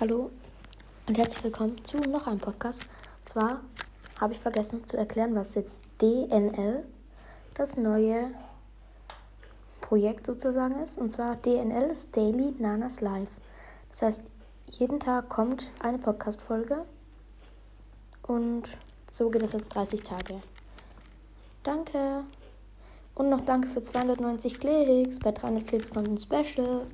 Hallo und herzlich willkommen zu noch einem Podcast. Und Zwar habe ich vergessen zu erklären, was jetzt DNL, das neue Projekt sozusagen ist. Und zwar DNL ist Daily Nanas Live. Das heißt, jeden Tag kommt eine Podcast-Folge und so geht es jetzt 30 Tage. Danke. Und noch danke für 290 Klicks. Bei 300 Klicks kommt ein Special.